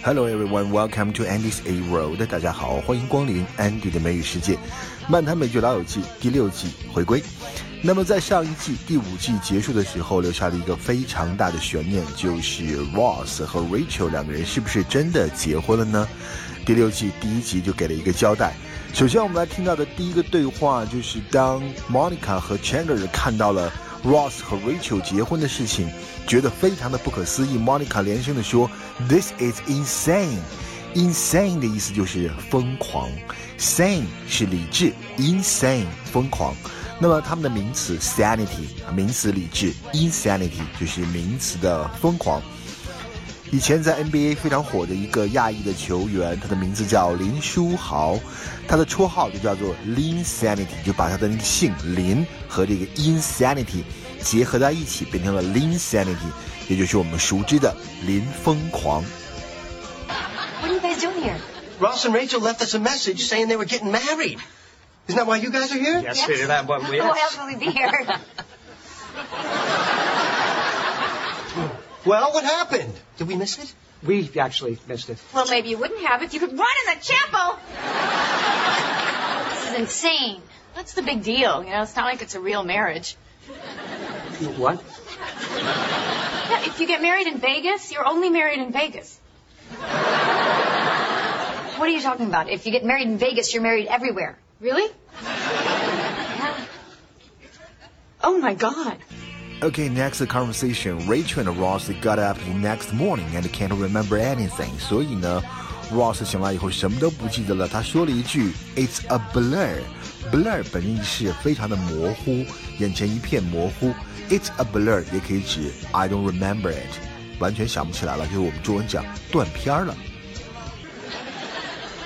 Hello everyone, welcome to Andy's A World。大家好，欢迎光临 Andy 的美语世界。漫谈美剧老友记第六季回归。那么在上一季第五季结束的时候，留下了一个非常大的悬念，就是 Ross 和 Rachel 两个人是不是真的结婚了呢？第六季第一集就给了一个交代。首先我们来听到的第一个对话，就是当 Monica 和 Chandler 看到了 Ross 和 Rachel 结婚的事情。觉得非常的不可思议，Monica 连声的说：“This is insane。” insane 的意思就是疯狂，sane 是理智，insane 疯狂。那么他们的名词 sanity 名词理智，insanity 就是名词的疯狂。以前在 NBA 非常火的一个亚裔的球员，他的名字叫林书豪，他的绰号就叫做 Linsanity，就把他的那个姓林和这个 insanity。结合在一起变成了 Linsanity，也就是我们熟知的林疯狂。What are you guys doing here? Ross and Rachel left us a message saying they were getting married. Isn't that why you guys are here? Yes, yes. that one. Yes. Why else would we be here? Well, what happened? Did we miss it? We actually missed it. Well, maybe you wouldn't have if you could run in the chapel. this is insane. What's the big deal? You know, it's not like it's a real marriage. What? Yeah, if you get married in Vegas, you're only married in Vegas. What are you talking about? If you get married in Vegas, you're married everywhere. Really? Yeah. Oh my god. Okay, next conversation. Rachel and Ross got up the next morning and can't remember anything. 所以呢，Ross 醒来以后什么都不记得了。他说了一句：“It's a blur。” blur 本意是非常的模糊，眼前一片模糊。It's a blur 也可以指 I don't remember it，完全想不起来了，就是我们中文讲断片儿了。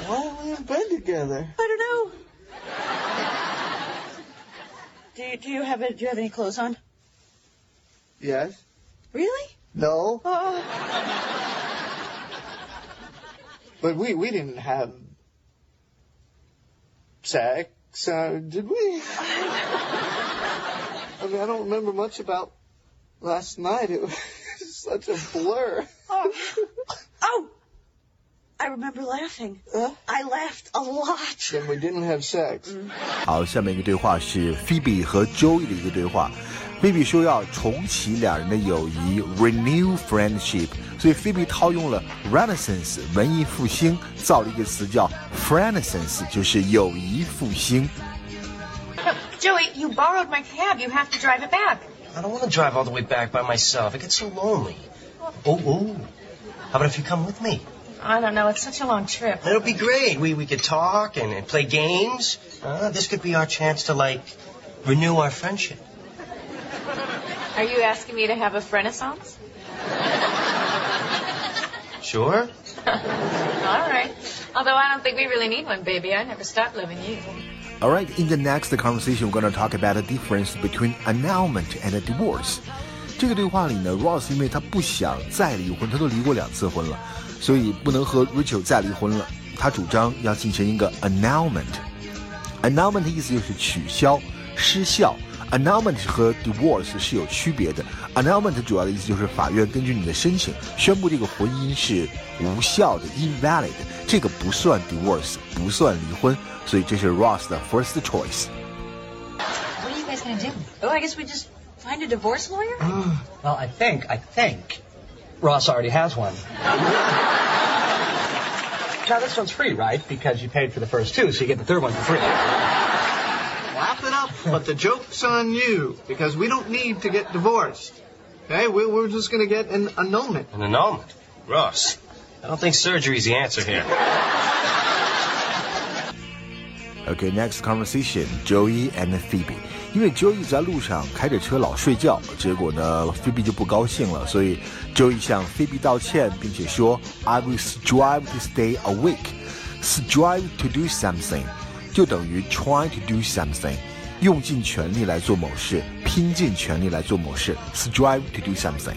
Why have we in bed together? I don't know. Do you, do you have a, do you have any clothes on? Yes. Really? No. Oh. But we we didn't have sex, uh, did we? I mean, I don't remember much about last night. It was such a blur. Oh. oh. I remember laughing. Huh? I laughed a lot. Then we didn't have sex. 好，下面一个对话是 Phoebe 和 Joey 的一个对话。 菲比说要重启两人的友谊，renew friendship，所以菲比套用了 Renaissance 文艺复兴，造了一个词叫 Friendaissance，就是友谊复兴。Joey, you borrowed my cab. You have to drive it back. I don't want to drive all the way back by myself. It gets so lonely. Oh, oh. How about if you come with me? I don't know. It's such a long trip. It'll be great. We we could talk and, and play games. Uh, this could be our chance to like renew our friendship. Are you asking me to have a friendaissance? Sure. All right. Although I don't think we really need one, baby. I never stopped loving you. All right. In the next conversation, we're going to talk about the difference between annulment and divorce. 这个对话里呢，Ross 因为他不想再离婚，他都离过两次婚了，所以不能和 Rachel 再离婚了。他主张要进行一个 annulment。annulment 意思就是取消、失效。annulment 和 divorce 是有区别的。annulment 主要的意思就是法院根据你的申请宣布这个婚姻是无效的 （invalid），这个不算 divorce，不算离婚。所以这是 Ross 的 first choice。 What are you guys gonna do? Oh, I guess we just find a divorce lawyer. Well, I think, I think Ross already has one. now, this one's free, right? Because you paid for the first two, so you get the third one for free. Laugh it up, but the joke's on you because we don't need to get divorced. Okay, we, we're just going to get an annulment. An annulment? Ross, I don't think surgery's the answer here. Okay, next conversation, Joey and Phoebe. 因为 Joey 在路上开着车老睡觉，结果呢，Phoebe 就不高兴了，所以 Joey 向 Phoebe 道歉，并且说，I will strive to stay awake. Strive to do something 就等于 try to do something， 用尽全力来做某事，拼尽全力来做某事，strive to do something。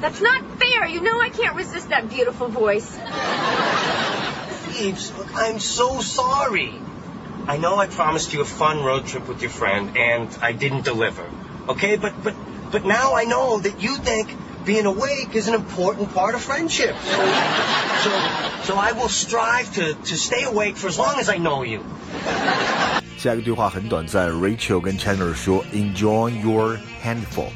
That's not fair. You know I can't resist that beautiful voice. Pheebs, I'm so sorry. I know I promised you a fun road trip with your friend, and I didn't deliver. Okay, but but but now I know that you think being awake is an important part of friendship. So, so, so I will strive to, to stay awake for as long as I know you. 下一个对话很短暂，Rachel 跟 Chandler 说，Enjoy your handful。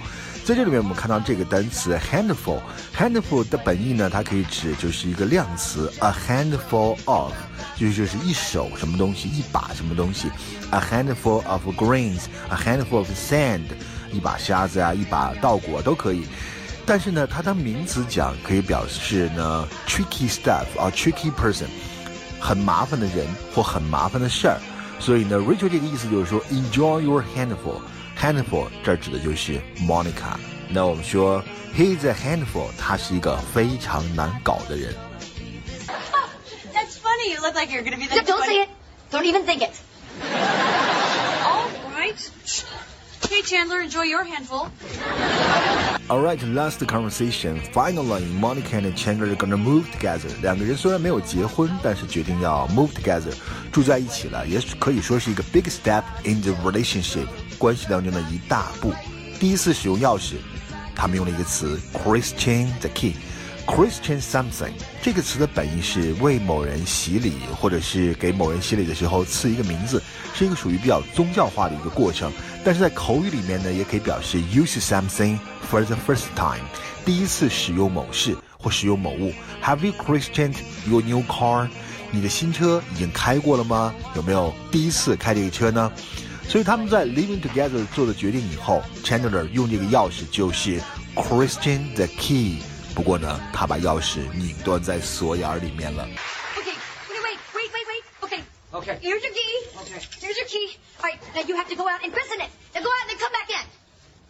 在这里面，我们看到这个单词 handful，handful 的本意呢，它可以指就是一个量词，a handful of，就是就是一手什么东西，一把什么东西，a handful of grains，a handful of sand，一把沙子啊，一把稻谷啊都可以。但是呢，它当名词讲，可以表示呢 tricky stuff 啊，tricky person，很麻烦的人或很麻烦的事儿。所以呢，Rachel 这个意思就是说，enjoy your handful。handful 这儿指的就是 Monica。那我们说 he's a handful，他是一个非常难搞的人。 That's funny. You look like you're gonna be the. Don't say it. Don't even think it. All right. Hey, Chandler, enjoy your handful. All right, last conversation. Finally, Monica and Chandler are gonna move together. 两个人虽然没有结婚，但是决定要 move together，住在一起了，也可以说是一个 big step in the relationship，关系当中的一大步。第一次使用钥匙，他们用了一个词 christen the key。Christian something 这个词的本意是为某人洗礼，或者是给某人洗礼的时候赐一个名字，是一个属于比较宗教化的一个过程。但是在口语里面呢，也可以表示 use something for the first time，第一次使用某事或使用某物。Have you christened your new car？你的新车已经开过了吗？有没有第一次开这个车呢？所以他们在 living together 做的决定以后，Chandler 用这个钥匙就是 Christian the key。不过呢，他把钥匙拧断在锁眼儿里面了。Okay. Wait, wait, wait, wait, wait. Okay. Okay. Here's your key. Okay. Here's your key. All right. Now you have to go out and christen it. Now go out and then come back in.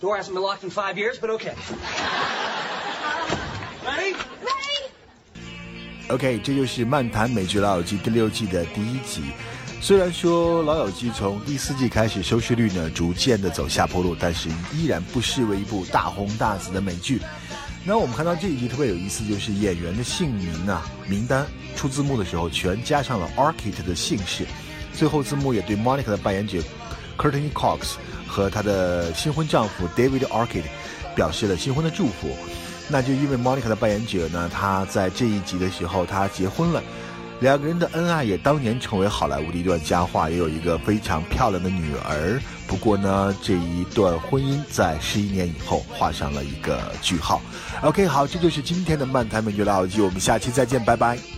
Door hasn't been locked in five years, but okay. Ready? Ready? OK，这就是《漫谈美剧老友记》第六季的第一集。虽然说《老友记》从第四季开始收视率呢逐渐的走下坡路，但是依然不失为一部大红大紫的美剧。那我们看到这一集特别有意思，就是演员的姓名啊名单出字幕的时候全加上了 Arquette 的姓氏，最后字幕也对 Monica 的扮演者 Curtney Cox 和她的新婚丈夫 David Arquette 表示了新婚的祝福。那就因为 Monica 的扮演者呢，她在这一集的时候她结婚了，两个人的恩爱也当年成为好莱坞的一段佳话，也有一个非常漂亮的女儿。不过呢，这一段婚姻在十一年以后画上了一个句号。OK，好，这就是今天的漫谈美剧老友记，我们下期再见，拜拜。